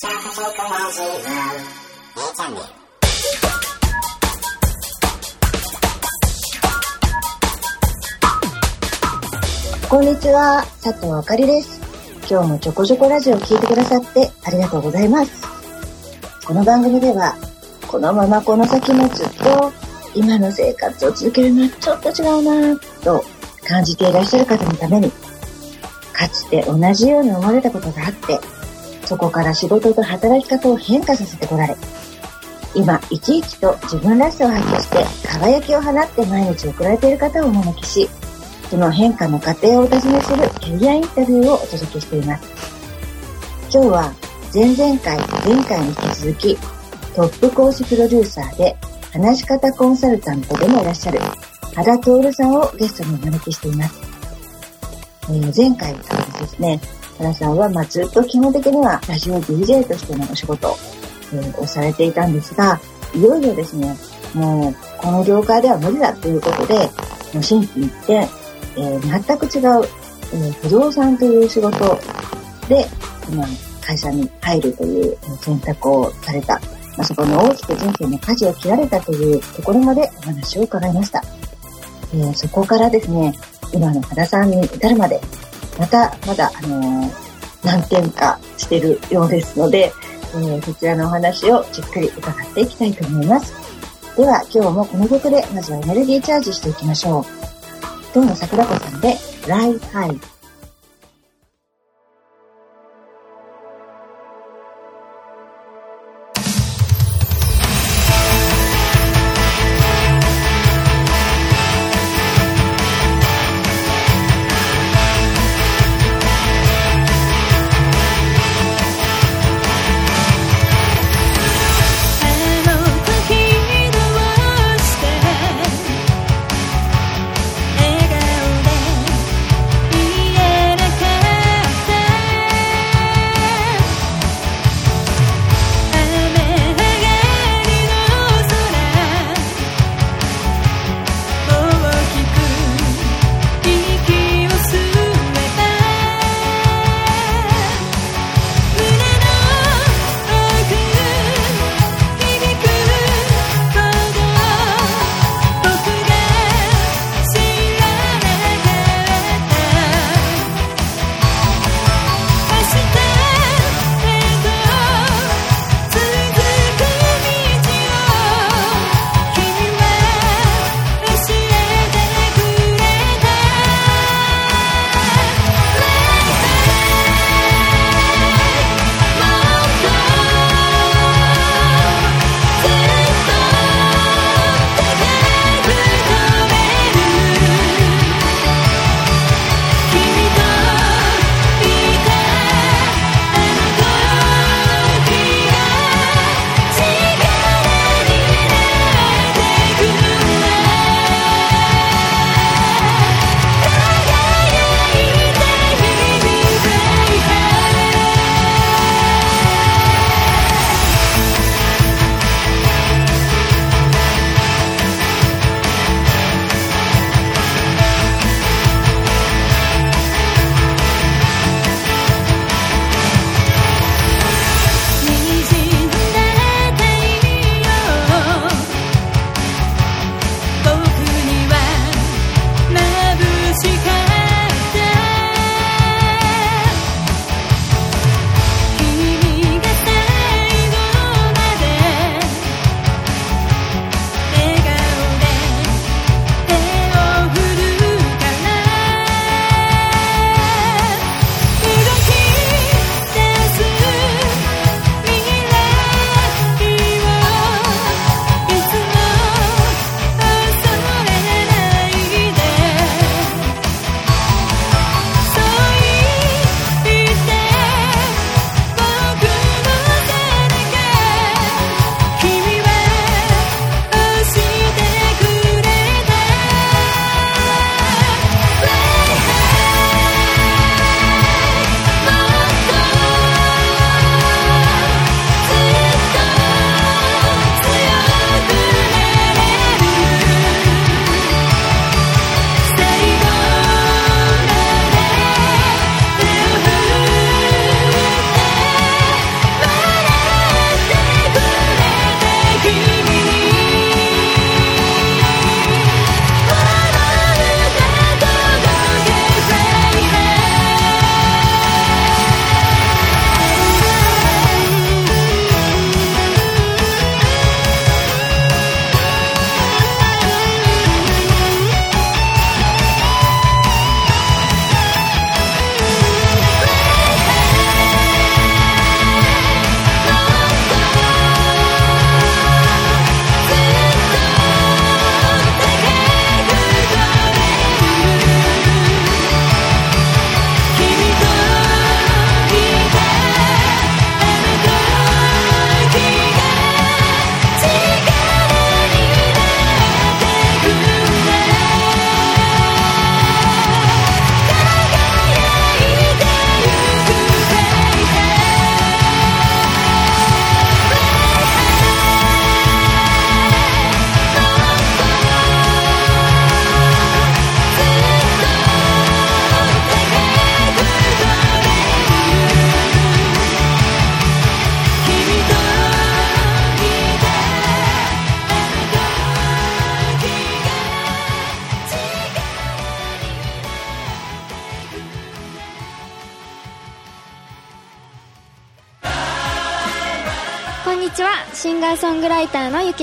こんにちは、佐藤あかりです。今日もちょこちょこラジオを聞いてくださってありがとうございます。この番組では、このままこの先もずっと今の生活を続けるのはちょっと違うなぁと感じていらっしゃる方のために、かつて同じように思われたことがあって、そこから仕事と働き方を変化させてこられ、今、生き生きと自分らしさを発揮して輝きを放って毎日送られている方をお招きし、その変化の過程をお尋ねするキャリアインタビューをお届けしています。今日は前々回、前回に引き続き、トップ講師プロデューサーで話し方コンサルタントでもいらっしゃる原徹さんをゲストにお招きしています。えー前回からですね、原さんはまあずっと基本的にはラジオ DJ としてのお仕事、をされていたんですが、いよいよですね、もうこの業界では無理だということで、もう心機一転、えー全く違う、えー不動産という仕事で、今、会社に入るという選択をされた、まあ、そこに大きく人生の舵を切られたというところまでお話を伺いました。えーそこからですね、今の原さんに至るまで、また、まだ、あのー何点かしてるようですので、えーそちらのお話をじっくり伺っていきたいと思います。では、今日もこの曲でまずはエネルギーチャージしていきましょう。東野桜子さんで、ライハイ。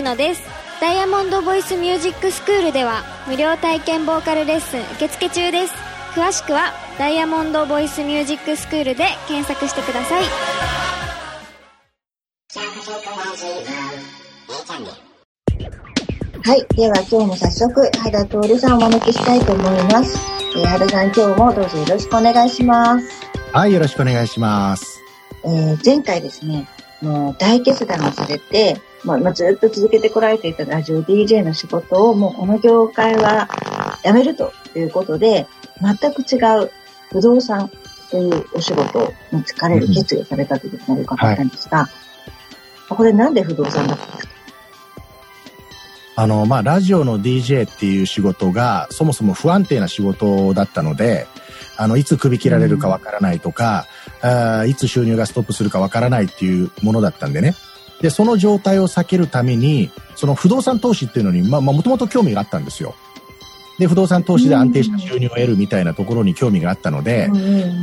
ターのゆきのですダイヤモンドボイスミュージックスクールでは無料体験ボーカルレッスン受付中です詳しくはダイヤモンドボイスミュージックスクールで検索してくださいはい。では今日も早速、原徹さんをお招きしたいと思います。えー、原さん今日もどうぞよろしくお願いします。はい、よろしくお願いします。えー前回ですね、もう大決断をされて、まあ、まあずっと続けてこられていたラジオ DJ の仕事をもうこの業界は辞めるということで、全く違う不動産というお仕事に疲れる決意をされたということまで伺ったんですが、これなんで不動産だったんですか？あの、まあ、ラジオの DJ っていう仕事が、そもそも不安定な仕事だったので、あの、いつ首切られるかわからないとか、あーいつ収入がストップするかわからないっていうものだったんでね。で、その状態を避けるために、その不動産投資っていうのに、まあ、まあ、もともと興味があったんですよ。で、不動産投資で安定した収入を得るみたいなところに興味があったので、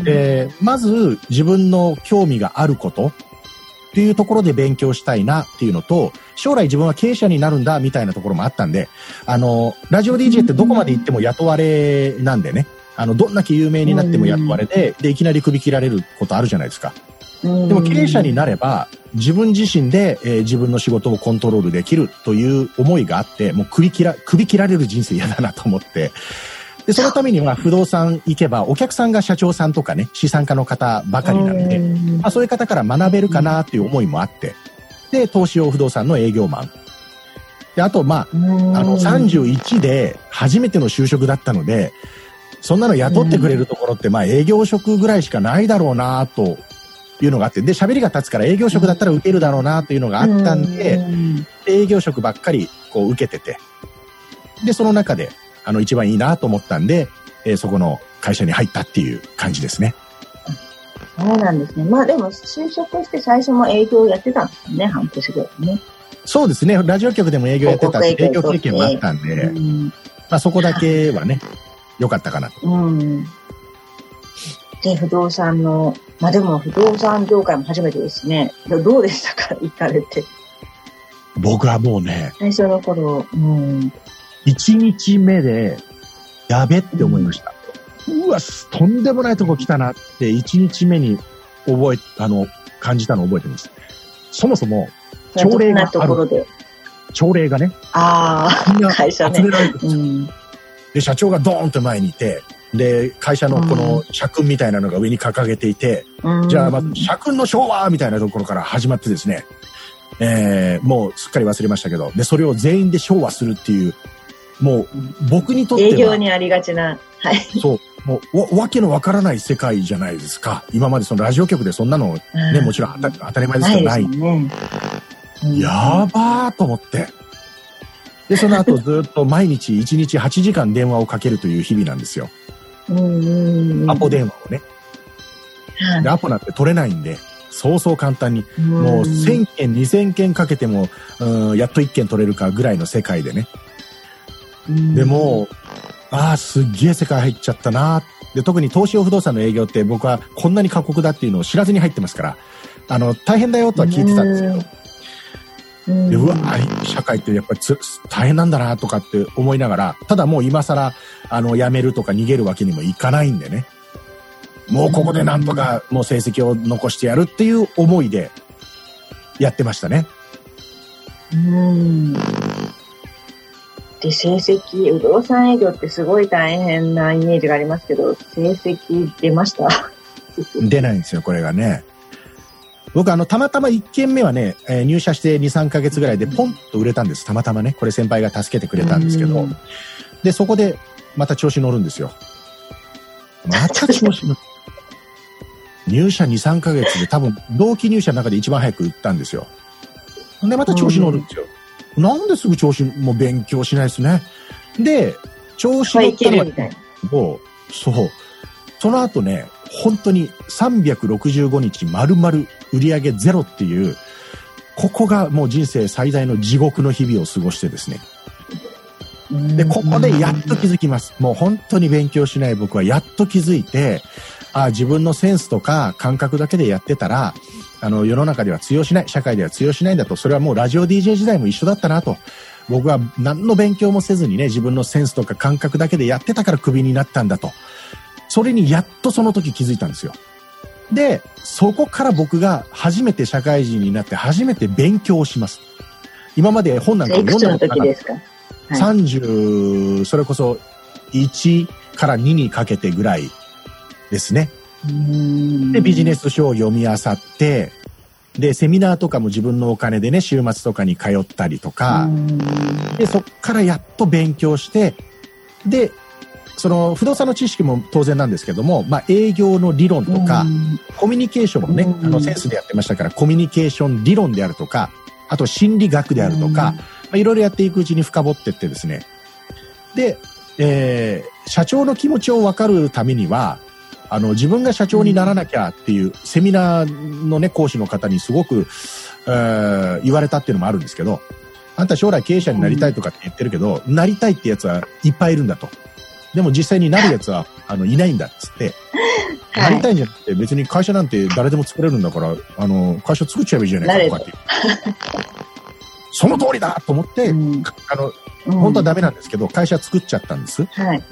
で、まず自分の興味があることっていうところで勉強したいなっていうのと、将来自分は経営者になるんだみたいなところもあったんで、あの、ラジオ DJ ってどこまで行っても雇われなんでね、あの、どんだけ有名になっても雇われで、で、いきなり首切られることあるじゃないですか。ででも経営者になれば、自分自身で、えー自分の仕事をコントロールできるという思いがあって、もう首切ら、首切られる人生嫌だなと思って、で、そのためには不動産行けば、お客さんが社長さんとかね、資産家の方ばかりなんで、まあ、そういう方から学べるかなっていう思いもあって、で、投資用不動産の営業マン。で、あと、まあ、あの、31で初めての就職だったので、そんなの雇ってくれるところって、まあ、営業職ぐらいしかないだろうなというのがあって、で、喋りが立つから営業職だったら受けるだろうなというのがあったんで、で営業職ばっかりこう受けてて、で、その中で、あの、一番いいなと思ったんで、えーそこの会社に入ったっていう感じですね。そうなんですね。まあでも、就職して最初も営業やってたんですよね、半年ぐらいね。そうですね。ラジオ局でも営業やってたし、営業経験もあったんで、うん。まあそこだけはね、良かったかなと。うん。で、不動産の、まあでも不動産業界も初めてですね。どどうでしたか？行かれて。僕はもうね、最初の頃、うん。1日目で、やべって思いました。うわ、とんでもないとこ来たなって、1日目に覚え、あの、感じたのを覚えてます。そもそも、朝礼があるどんなところで？朝礼がね、ああ、会社ねうん。で、社長がドーンと前にいて、で、会社のこの社訓みたいなのが上に掲げていて、うんじゃあ、まず、社訓の昭和みたいなところから始まってですね、えー、もうすっかり忘れましたけど、で、それを全員で昭和するっていう、もう、僕にとっては、営業にありがちな。はい。そう、もうわ、わけのわからない世界じゃないですか。今までそのラジオ局でそんなの、ね、もちろん当たり前ですけど、ないないね。うんやばーと思って。で、その後ずっと毎日1日8時間電話をかけるという日々なんですよ。アポ電話をね。はい。で、アポなんて取れないんで、そうそう簡単に、うん。もう1000件、2000件かけても、うん、やっと1件取れるかぐらいの世界でね。うん。でも、ああ、すっげえ世界入っちゃったな。で、特に投資用不動産の営業って僕はこんなに過酷だっていうのを知らずに入ってますから、あの、大変だよとは聞いてたんですけど、うんでうわ、社会ってやっぱりつ大変なんだなとかって思いながら、ただもう今更、あの、辞めるとか逃げるわけにもいかないんでね。もうここでなんとかもう成績を残してやるっていう思いでやってましたね。うん。で、成績、不動産営業ってすごい大変なイメージがありますけど、成績出ました？出ないんですよ、これがね。僕あの、たまたま1件目はね、えー入社して2、3ヶ月ぐらいでポンと売れたんです。たまたまね。これ先輩が助けてくれたんですけどうん。で、そこでまた調子乗るんですよ。また調子乗る。入社2、3ヶ月で多分同期入社の中で一番早く売ったんですよ。で、また調子乗るんですよ。なんですぐ調子、もう勉強しないですね。で、調子乗はい、いったの。を、そう。その後ね、本当に365日丸々売り上げゼロっていう、ここがもう人生最大の地獄の日々を過ごしてですね。で、ここでやっと気づきます。もう本当に勉強しない僕はやっと気づいて、あ自分のセンスとか感覚だけでやってたら、あの、世の中では通用しない、社会では通用しないんだと、それはもうラジオ DJ 時代も一緒だったなと。僕は何の勉強もせずにね、自分のセンスとか感覚だけでやってたからクビになったんだと。それにやっとその時気づいたんですよ。で、そこから僕が初めて社会人になって初めて勉強をします。今まで本なんか読んだことなかっ時ですか？はいた。30、それこそ1から2にかけてぐらいですね。で、ビジネス書を読み漁って、で、セミナーとかも自分のお金でね、週末とかに通ったりとか、で、そっからやっと勉強して、で、その不動産の知識も当然なんですけども、まあ営業の理論とか、コミュニケーションもね、うんあのセンスでやってましたから、コミュニケーション理論であるとか、あと心理学であるとか、まあ、いろいろやっていくうちに深掘ってってですね。で、えー社長の気持ちを分かるためには、あの、自分が社長にならなきゃっていう、セミナーのね、講師の方にすごく、えー言われたっていうのもあるんですけど、あんた将来経営者になりたいとかって言ってるけど、なりたいってやつはいっぱいいるんだと。でも実際になるやつは、あの、いないんだっつって、なりたいんじゃなくて、別に会社なんて誰でも作れるんだから、あの、会社作っちゃえばいいじゃないかとかって。その通りだと思って、うんあの、うん本当はダメなんですけど、会社作っちゃったんです。はい。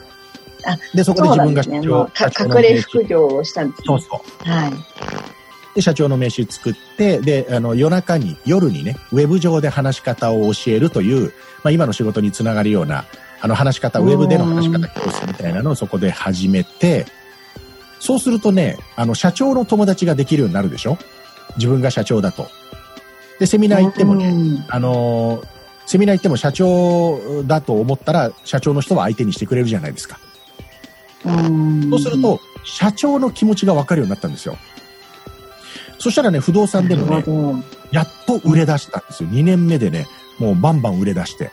で、そこで自分が社長、うか社長の隠れ副業をしたんですね。そうそう。はい。で、社長の名刺作って、で、あの、夜中に、夜にね、ウェブ上で話し方を教えるという、まあ今の仕事につながるような、あの話し方、ウェブでの話し方教室みたいなのをそこで始めて、そうするとね、あの、社長の友達ができるようになるでしょ？自分が社長だと。で、セミナー行ってもね、ね。あのーセミナー行っても社長だと思ったら、社長の人は相手にしてくれるじゃないですか。うんそうする、と、社長の気持ちが分かるようになったんですよ。そしたらね、不動産でもね、やっと売れ出したんですよ。2年目でね、もうバンバン売れ出して。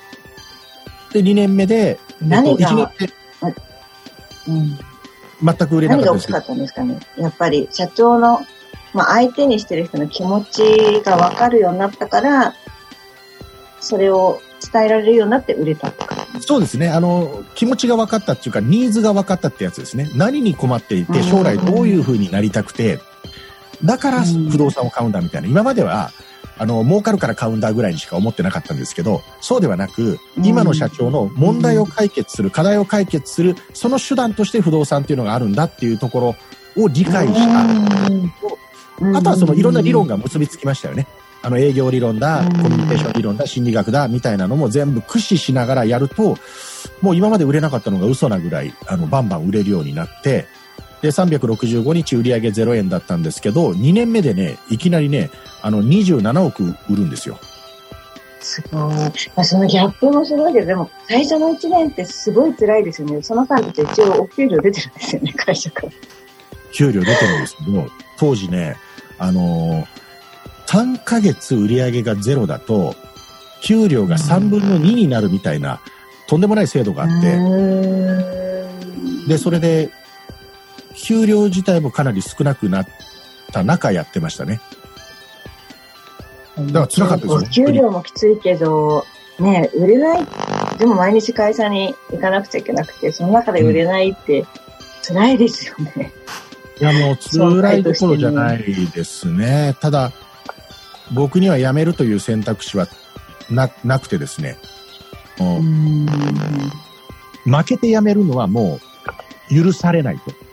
で、2年目で、何が？1年目、うん全く売れなかったです何が大きかったんですかね？やっぱり社長の、まあ、相手にしてる人の気持ちが分かるようになったから、それを伝えられるようになって売れたって感じそうですね。あの、気持ちが分かったっていうか、ニーズが分かったってやつですね。何に困っていて、将来どういう風になりたくて、だからうん不動産を買うんだみたいな。今までは、あの、儲かるから買うんだぐらいにしか思ってなかったんですけど、そうではなく、うん今の社長の問題を解決する、課題を解決する、その手段として不動産っていうのがあるんだっていうところを理解した。うんあとはそのいろんな理論が結びつきましたよね。あの営業理論だ、うんコミュニケーション理論だ、心理学だ、みたいなのも全部駆使しながらやると、もう今まで売れなかったのが嘘なぐらい、あの、バンバン売れるようになって、で、365日売上0円だったんですけど、2年目でね、いきなりね、あの、27億売るんですよ。すごい。まあ、そのギャップもすごいけど、でも、最初の1年ってすごい辛いですよね。その間って一応お給料出てるんですよね、会社から。給料出てるんですけど、当時ね、あのー3ヶ月売り上げがゼロだと、給料が3分の2になるみたいな、とんでもない制度があって、で、それで、給料自体もかなり少なくなった中やってましたね。だから辛かったですよお給料もきついけど、ね、売れない。でも毎日会社に行かなくちゃいけなくて、その中で売れないって辛いですよね。いや、もう辛いところじゃないですね。ただ、僕には辞めるという選択肢はな、なくてですね。負けて辞めるのはもう許されないと。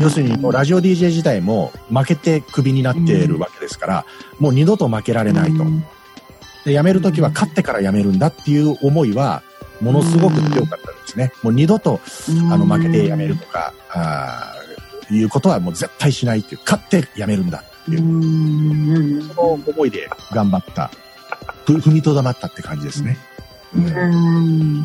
要するにもうラジオ DJ 自体も負けてクビになっているわけですから、もう二度と負けられないと。で辞めるときは勝ってから辞めるんだっていう思いはものすごく強かったんですね。もう二度とあの負けて辞めるとか、あーいうことはもう絶対しないっていう、勝って辞めるんだっていう、その思いで頑張った。ふ踏みとどまったって感じですね。うん。うん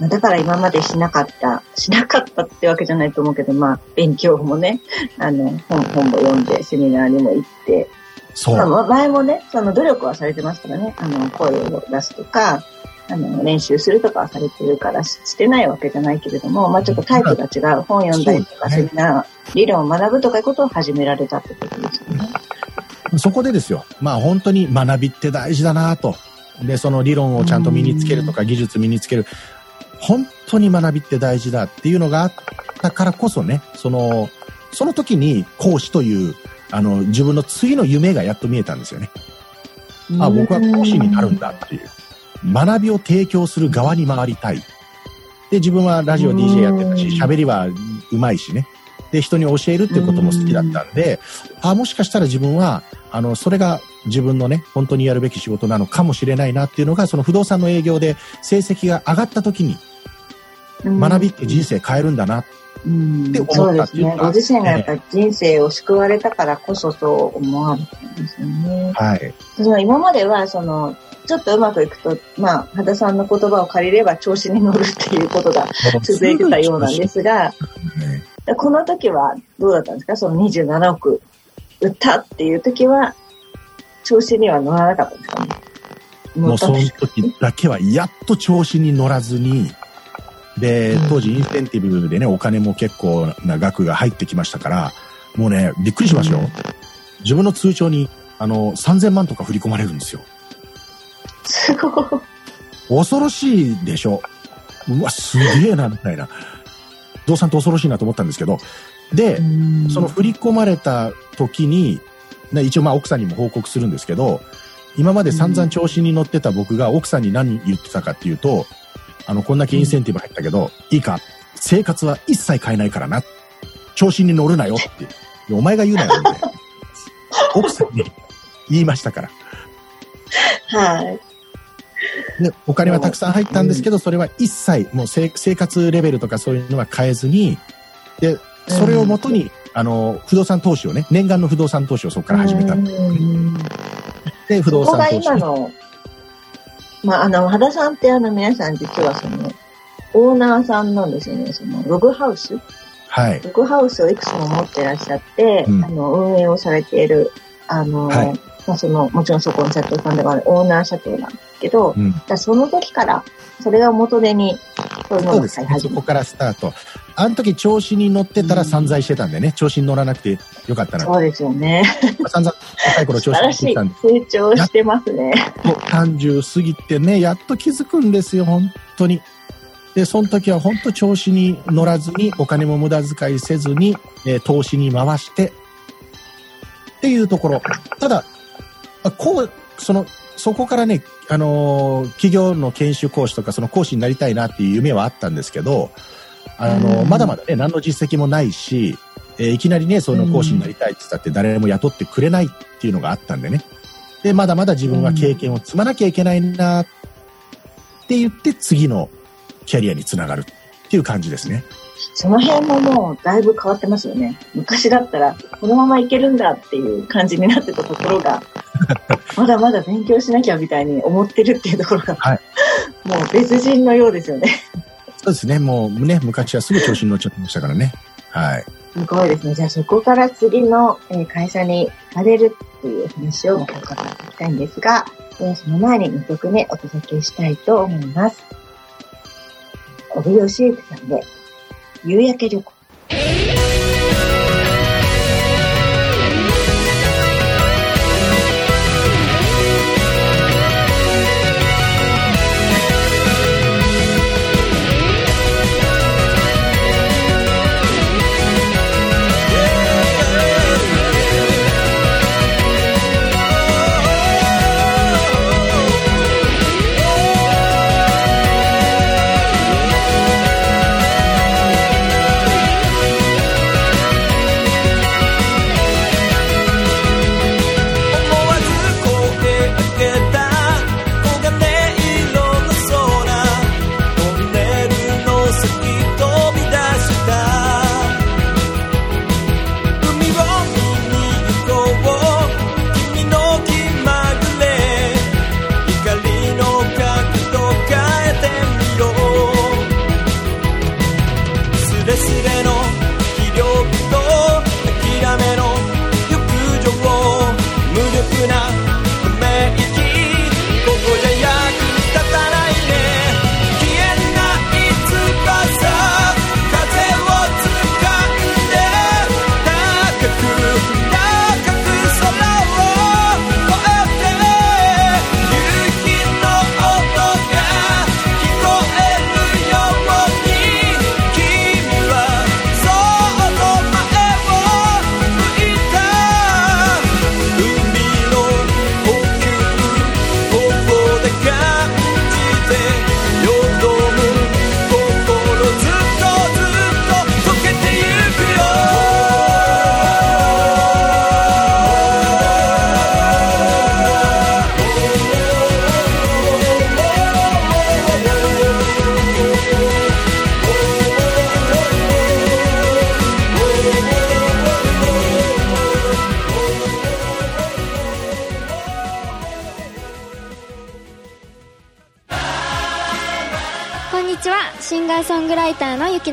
まあだから今までしなかった、しなかったってわけじゃないと思うけど、まあ、勉強もね、あの、本、本も読んで、セミナーにも行って、そう。まあ、前もね、その努力はされてますからね、あの、声を出すとか、あの、練習するとかはされてるからししてないわけじゃないけれども、まあちょっとタイプが違う、本読んだりとか、セミナー、理論を学ぶとかいうことを始められたってことですよね。そこでですよ。まあ本当に学びって大事だなと。で、その理論をちゃんと身につけるとか技術身につける。本当に学びって大事だっていうのがあったからこそね、その、その時に講師という、あの、自分の次の夢がやっと見えたんですよね。あ、僕は講師になるんだっていう。学びを提供する側に回りたい。で、自分はラジオ DJ やってたし、うん喋りはうまいしね。で、人に教えるっていうことも好きだったんで、あ、もしかしたら自分は、あの、それが自分のね、本当にやるべき仕事なのかもしれないなっていうのが、その不動産の営業で成績が上がった時に、学びって人生変えるんだな。うんって思ったそうですっていうか。ねご自身がやっぱり人生を救われたからこそそう思われたんですよね。はい。その今までは、その、ちょっとうまくいくと、まあ、羽田さんの言葉を借りれば調子に乗るっていうことが続いてたようなんですが、ねこの時はどうだったんですか？その27億売ったっていう時は、調子には乗らなかったんですか？ねもうその時だけはやっと調子に乗らずに、でうん、当時インセンティブでね、お金も結構な額が入ってきましたから、もうね、びっくりしましたよ。自分の通帳に、あの、3000万とか振り込まれるんですよ。すごい。恐ろしいでしょ。うわ、すげえな、みたいな。不動産って恐ろしいなと思ったんですけど。で、その振り込まれた時に、ね一応まあ奥さんにも報告するんですけど、今まで散々調子に乗ってた僕が奥さんに何言ってたかっていうと、あの、こんだけインセンティブ入ったけど、いいか、生活は一切変えないからな。調子に乗るなよって。お前が言うなよ、みたいな。奥さんに言いましたから。はい。で、お金はたくさん入ったんですけど、それは一切、もう生生活レベルとかそういうのは変えずに、で、それをもとに、あの、不動産投資をね、念願の不動産投資をそこから始めた。うんで、不動産投資まあ、あの、羽田さんってあの皆さん実はその、オーナーさんなんですよね。その、ログハウス？はい。ログハウスをいくつも持ってらっしゃって、うんあの、運営をされている、あの、はいまあ、その、もちろんそこの社長さんでもあるオーナー社長なんですけど、うん。その時から、それが元手に、そういうものをい始めた。そこからスタート。あの時調子に乗ってたら散財してたんでね、調子に乗らなくてよかったな。そうですよね。まあ散々若い頃調子に乗素晴らしていってたんで、。成長してますね。もう30過ぎてね、やっと気づくんですよ、本当に。で、その時は本当調子に乗らずに、お金も無駄遣いせずに、えー投資に回して、っていうところ。ただ、あこう、その、そこからね、あのー企業の研修講師とか、その講師になりたいなっていう夢はあったんですけど、あのーうんまだまだね、何の実績もないし、えーいきなりね、その講師になりたいって言ったって誰も雇ってくれないっていうのがあったんでね。で、まだまだ自分は経験を積まなきゃいけないなって言って、次のキャリアにつながるっていう感じですね。その辺ももうだいぶ変わってますよね。昔だったら、このままいけるんだっていう感じになってたところが、まだまだ勉強しなきゃみたいに思ってるっていうところが、はいもう別人のようですよね。そうですね。もうね、昔はすぐ調子に乗っちゃってましたからね。はい。すごいですね。じゃあそこから次のえー会社に行かれるっていう話をまた伺っていきたいんですが、えーその前に2曲目お届けしたいと思います。小部義行さんで、夕焼け旅行。「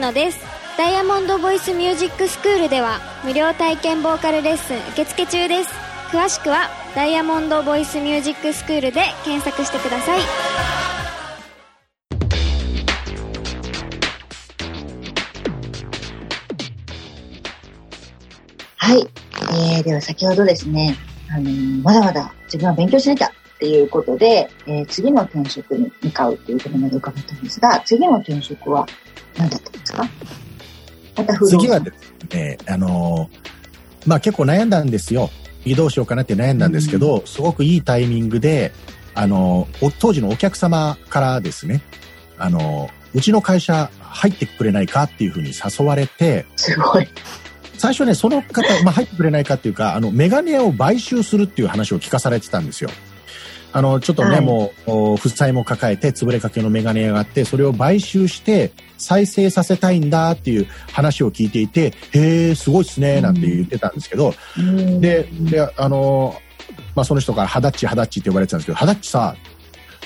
ターのゆきのです。ダイヤモンドボイスミュージックスクールでは無料体験ボーカルレッスン受付中です。詳しくはダイヤモンドボイスミュージックスクールで検索してください。はい。えー、では先ほどですね、あのーまだまだ自分は勉強しなきゃっていうことで、えー次の転職に向かうっていうころまで伺ったんですが、次の転職は何だったんですか？また不動産次はですね、あのーまあ結構悩んだんですよ。移動しようかなって悩んだんですけど、すごくいいタイミングで、あのーお当時のお客様からですね、あのーうちの会社入ってくれないかっていうふうに誘われて、すごい。最初ね、その方、まあ、入ってくれないかっていうか、あの、メガネ屋を買収するっていう話を聞かされてたんですよ。あの、ちょっとね、はい。もう、お負債も抱えて、潰れかけのメガネ屋があって、それを買収して、再生させたいんだっていう話を聞いていて、へえ、すごいっすね、なんて言ってたんですけど、うん。で、で、あの、まあ、その人から、ハダッチ、ハダッチって呼ばれてたんですけど、ハダッチさ、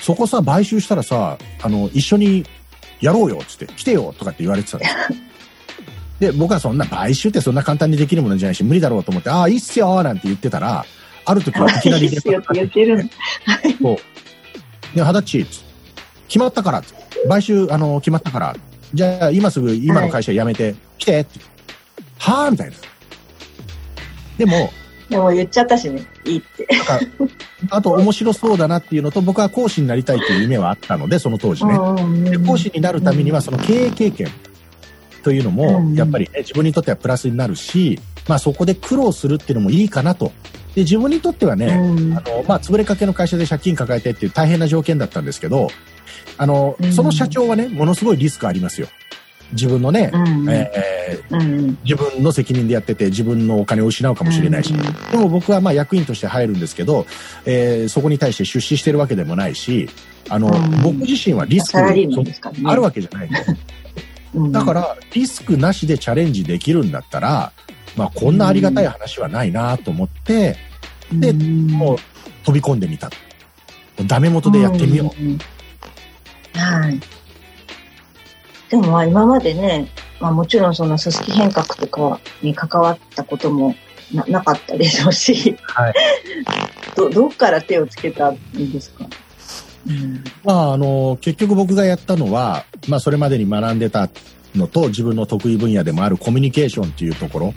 そこさ、買収したらさ、あの、一緒にやろうよ、つって、来てよ、とかって言われてたんですよ。で、僕はそんな、買収ってそんな簡単にできるものじゃないし、無理だろうと思って、ああ、いいっすよ、なんて言ってたら、ある時はいきなりいいっすよって言ってそう。で、ハダッチ、つって決まったから、買収、あの、決まったから、じゃあ、今すぐ、今の会社辞めて、来て、って。はあみたいな。でも、でも言っちゃったしね、いいって。あと面白そうだなっていうのと、僕は講師になりたいっていう夢はあったので、その当時ね。で講師になるためには、その経営経験というのうも、んやっぱりね、自分にとってはプラスになるし、まあそこで苦労するっていうのもいいかなと。で、自分にとってはね、うんあの、まあ、潰れかけの会社で借金抱えてっていう大変な条件だったんですけど、あのう、んその社長はね、ものすごいリスクありますよ。自分のね、うんえーうん自分の責任でやってて自分のお金を失うかもしれないし、うんでも僕はまあ役員として入るんですけど、えーそこに対して出資してるわけでもないし、あの、うん僕自身はリスクサラリーマンですからね。あるわけじゃないの。うんだから、リスクなしでチャレンジできるんだったら、まあこんなありがたい話はないなと思って、でうんもう飛び込んでみた。ダメ元でやってみよう。うん。はい。でもまあ今までね、まあもちろんその組織変革とかに関わったこともななかったでしょうし、はい。ど、どっから手をつけたんですか？うん。まあ、あの、結局僕がやったのは、まあ、それまでに学んでたのと、自分の得意分野でもあるコミュニケーションっていうところ。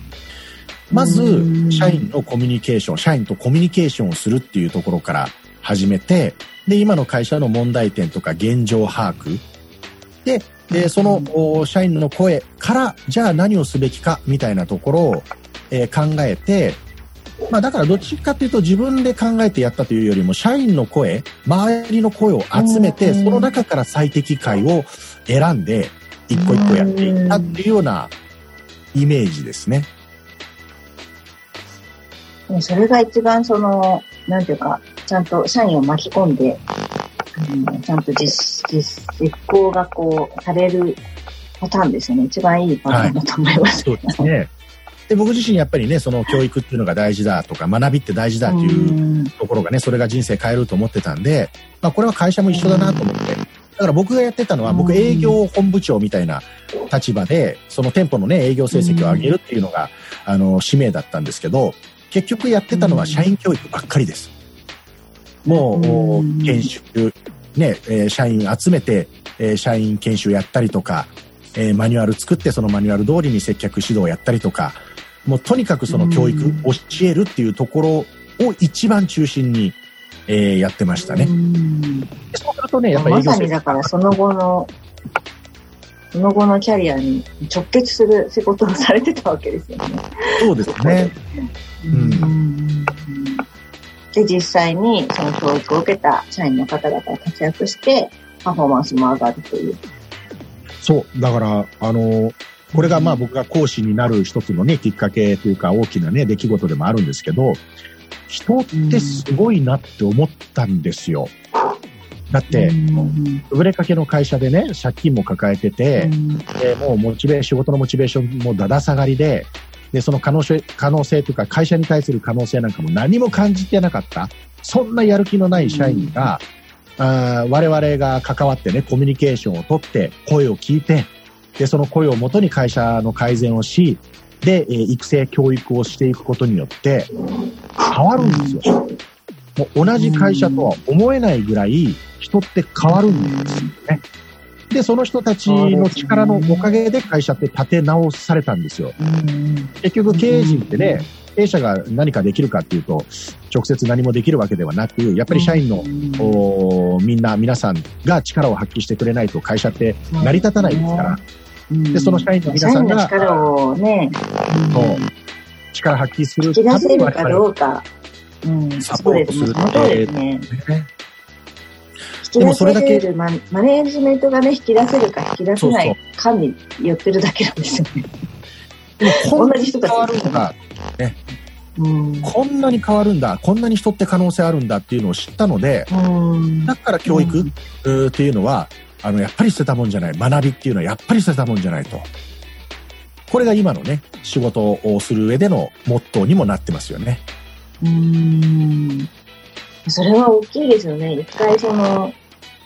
まずう、ん社員のコミュニケーション、社員とコミュニケーションをするっていうところから始めて、で、今の会社の問題点とか現状把握。で、でその、お社員の声から、じゃあ何をすべきか、みたいなところを、えー考えて、まあだからどっちかっていうと自分で考えてやったというよりも社員の声、周りの声を集めて、うんその中から最適解を選んで、一個一個やっていったっていうようなイメージですね。それが一番その、なんていうか、ちゃんと社員を巻き込んで、あのちゃんと実、実、実行がこう、されるパターンですよね。一番いいパターンだと思います。そうですね。で、僕自身やっぱりね、その教育っていうのが大事だとか、学びって大事だっていううところがね、それが人生変えると思ってたんで、まあこれは会社も一緒だなと思って。だから僕がやってたのは、僕うん営業本部長みたいな立場で、その店舗のね、営業成績を上げるっていうのが、あの、使命だったんですけど、結局やってたのは社員教育ばっかりです。もう、うん研修、ね、えー社員集めて、えー社員研修やったりとか、えーマニュアル作ってそのマニュアル通りに接客指導やったりとか、もうとにかくその教育、うん教えるっていうところを一番中心に、えーやってましたね。んでそうするとね、やっぱりまさにだからその後の、その後のキャリアに直結する仕事をされてたわけですよね。そうですね。うんで、実際にその教育を受けた社員の方々が活躍して、パフォーマンスも上がるという。そう。だから、あの、これがまあ僕が講師になる一つのね、きっかけというか大きなね、出来事でもあるんですけど、人ってすごいなって思ったんですよ。だって、うん。売れかけの会社でね、借金も抱えてて、でもうモチベー仕事のモチベーションもだだ下がりで、で、その可能性、可能性というか、会社に対する可能性なんかも何も感じてなかった、そんなやる気のない社員が、あー我々が関わってね、コミュニケーションをとって、声を聞いて、で、その声をもとに会社の改善をし、で、えー育成、教育をしていくことによって、変わるんですよ。もう同じ会社とは思えないぐらい、人って変わるんですよね。で、その人たちの力のおかげで会社って立て直されたんですよ。うん結局経営陣ってね、経営者が何かできるかっていうと、直接何もできるわけではなく、やっぱり社員の、おーみんな、皆さんが力を発揮してくれないと会社って成り立たないですから、でその社員の皆さんが力をね、そう力発揮する引き出せるかどうか。うん、サ。ポートするその通りですね。ね引き出でもそれだけせるママネージメントがね、引き出せるか引き出せないかによってるだけなんですよね。でもこんな同じ人たち。こんなに変わるんだ、こんなに人って可能性あるんだっていうのを知ったので、うんだから教育、っていうのは、あの、やっぱり捨てたもんじゃない。学びっていうのはやっぱり捨てたもんじゃないと。これが今のね、仕事をする上でのモットーにもなってますよね。うん。それは大きいですよね。一回その、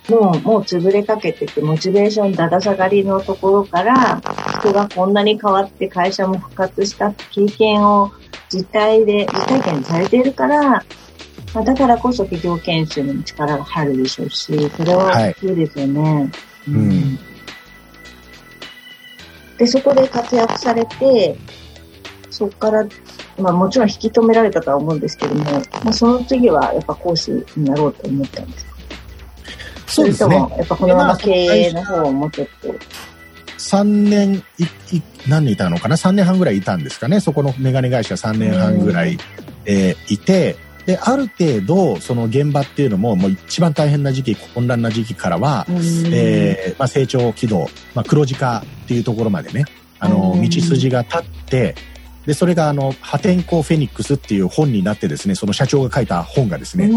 もう、もう潰れかけてて、モチベーションだだ下がりのところから、人がこんなに変わって会社も復活した経験を実体で、実体験されているから、まあ、だからこそ企業研修にも力が入るでしょうし、それは大きいですよね。うん。で、そこで活躍されて、そこから、まあもちろん引き止められたとは思うんですけども、まあその次はやっぱ講師になろうと思ったんですか？そうですねやっぱこのまま経営の方をもうちょっと。3年い、い、何年いたのかな ?3 年半ぐらいいたんですかね？そこのメガネ会社3年半ぐらい、えーいて、で、ある程度、その現場っていうのも、もう一番大変な時期、混乱な時期からは、えーまあ、成長軌道、まあ、黒字化っていうところまでね、あの、うん道筋が立って、で、それがあの、破天荒フェニックスっていう本になってですね、その社長が書いた本がですね、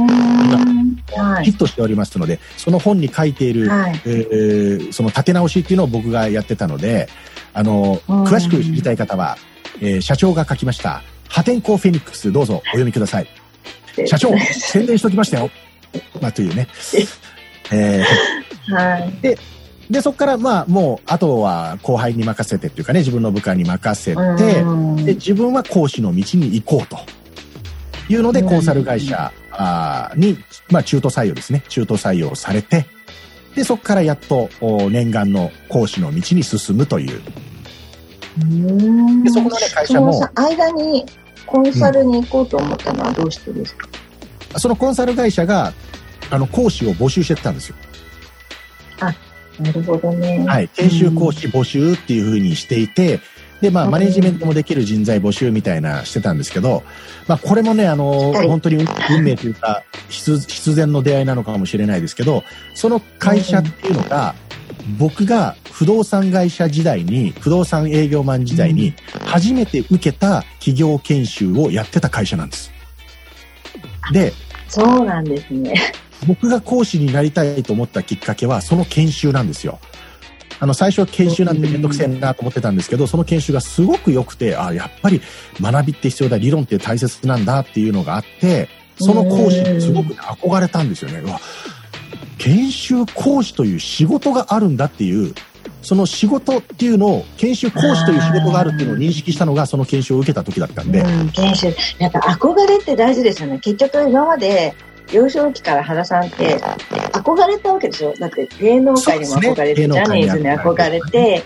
はい。ヒットしておりますので、その本に書いている、はい。えーその立て直しっていうのを僕がやってたので、あの、うん詳しく知りたい方は、えー社長が書きました、破天荒フェニックスどうぞお読みください。社長、宣伝しときましたよ。まあ、というね。えーはい。で、そこから、まあ、もう、あとは後輩に任せてっていうかね、自分の部下に任せて、うんで、自分は講師の道に行こうと。いうので、うんコンサル会社に、まあ、中途採用ですね。中途採用されて、で、そこからやっと、お念願の講師の道に進むという。うんでそこのね会社も間にコンサルに行こうと思ったのはどうしてですか、そのコンサル会社が、あの、講師を募集してたんですよ。なるほどね。はい。研修講師募集っていうふうにしていて、で、まあ、うんマネジメントもできる人材募集みたいなしてたんですけど、まあ、これもね、あの、はい本当に運命というか、必必然の出会いなのかもしれないですけど、その会社っていうのが、僕が不動産会社時代に、不動産営業マン時代に、初めて受けた企業研修をやってた会社なんです。で、そうなんですね。僕が講師になりたいと思ったきっかけは、その研修なんですよ。あの、最初は研修なんてめんどくせえなと思ってたんですけど、その研修がすごく良くて、あやっぱり学びって必要だ、理論って大切なんだっていうのがあって、その講師にすごく憧れたんですよね。うわ、研修講師という仕事があるんだっていう、その仕事っていうのを、研修講師という仕事があるっていうのを認識したのが、その研修を受けた時だったんで、うん、研修。やっぱ憧れって大事ですよね。結局今まで、幼少期から原さんって憧れたわけでしょ？だって芸能界にも憧れて、ねャニーズに憧れて、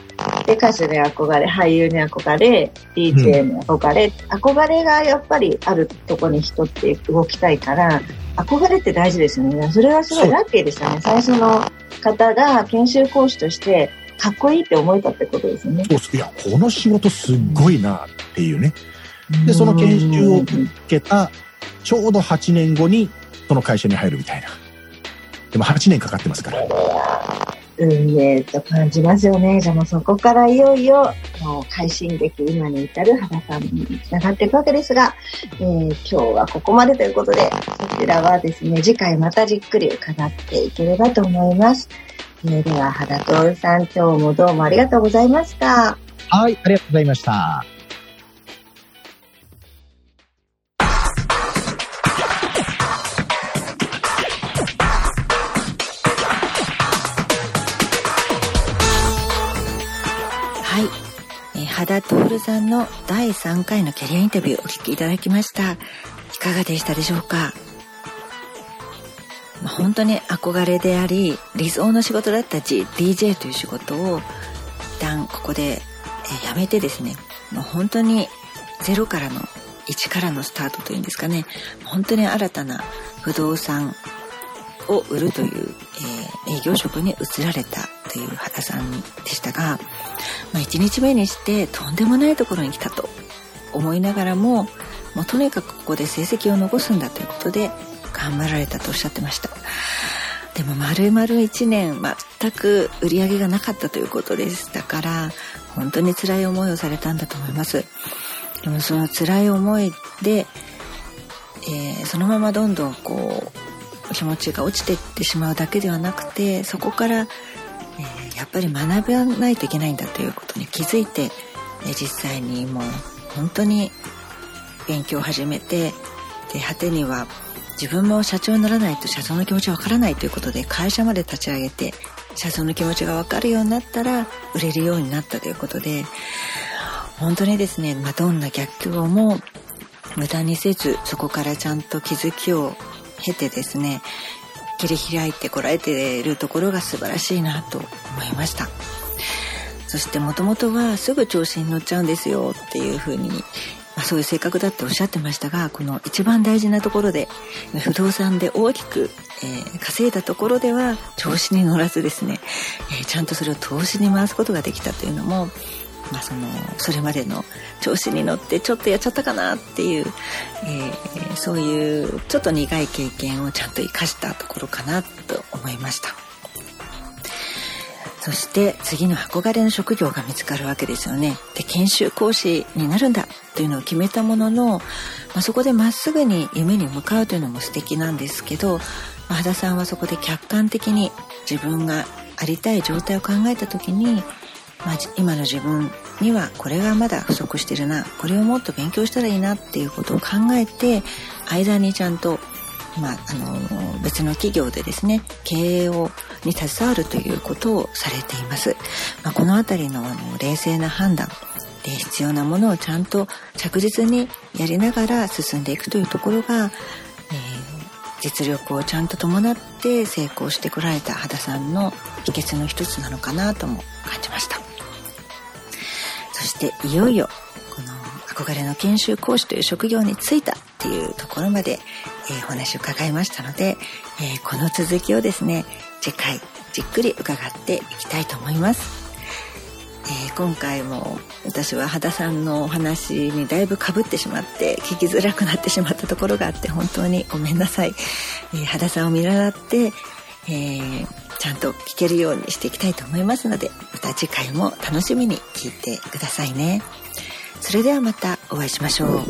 で、歌手に憧れ、俳優に憧れ、DJ に憧れ、憧れがやっぱりあるとこに人って動きたいから、憧れって大事ですよね。それはすごいラッキーでしたね。最初の方が研修講師として、かっこいいって思えたってことですよね。いや、この仕事すっごいなっていうね。でその研修を受けた、ちょうど8年後に、その会社に入るみたいな。でも8年かかってますから。運命と感じますよね。じゃあもうそこからいよいよ、もう快進撃、今に至る原さんにつながっていくわけですが、えー今日はここまでということで、そちらはですね、次回またじっくり伺っていければと思います。えーでは、原徹さん、今日もどうもありがとうございました。はい、ありがとうございました。田徹さんの第3回のキャリアインタビューをお聞きいただきました。いかがでしたでしょうか？まあ本当に憧れであり理想の仕事だった G DJ という仕事を一旦ここで、え辞めてですね。もう本当にゼロからの1からのスタートというんですかね。本当に新たな不動産を売るという、えー営業職に移られたという原さんでしたが、まあ、1日目にしてとんでもないところに来たと思いながらももうとにかくここで成績を残すんだということで頑張られたとおっしゃってました。でも丸々1年全く売り上げがなかったということでしたから本当に辛い思いをされたんだと思います。でもその辛い思いで、えーそのままどんどんこう気持ちが落ちていってしまうだけではなくてそこから、やっぱり学ばないといけないんだということに気づいて、え実際にもう本当に勉強を始めてで果てには自分も社長にならないと社長の気持ちわからないということで会社まで立ち上げて社長の気持ちがわかるようになったら売れるようになったということで本当にですね、まあ、どんな逆境も無駄にせずそこからちゃんと気づきを経てですね切り開いてこられているところが素晴らしいなと思いました。そしてもともとはすぐ調子に乗っちゃうんですよっていうふうに、まあ、そういう性格だっておっしゃってましたがこの一番大事なところで不動産で大きく、えー稼いだところでは調子に乗らずですね、えーちゃんとそれを投資に回すことができたというのもまあ、そのそれまでの調子に乗ってちょっとやっちゃったかなっていう、えーそういうちょっと苦い経験をちゃんと生かしたところかなと思いました。そして次の憧れの職業が見つかるわけですよね。で研修講師になるんだというのを決めたものの、まあ、そこでまっすぐに夢に向かうというのも素敵なんですけど、まあ、羽田さんはそこで客観的に自分がありたい状態を考えた時にまあ、今の自分にはこれがまだ不足してるな。これをもっと勉強したらいいなっていうことを考えて間にちゃんと、まあ、あの別の企業でですね経営をに携わるということをされています、まあ、この辺りのあの冷静な判断で必要なものをちゃんと着実にやりながら進んでいくというところが、えー実力をちゃんと伴って成功してこられた羽田さんの秘訣の一つなのかなとも感じました。そしていよいよこの憧れの研修講師という職業に就いたっていうところまで、えーお話を伺いましたので、えーこの続きをですね次回じっくり伺っていきたいと思います。えー今回も私は羽田さんのお話にだいぶかぶってしまって聞きづらくなってしまったところがあって本当にごめんなさい、えー、羽田さんを見習って、えーちゃんと聞けるようにしていきたいと思いますのでまた次回も楽しみに聞いてくださいね。それではまたお会いしましょう。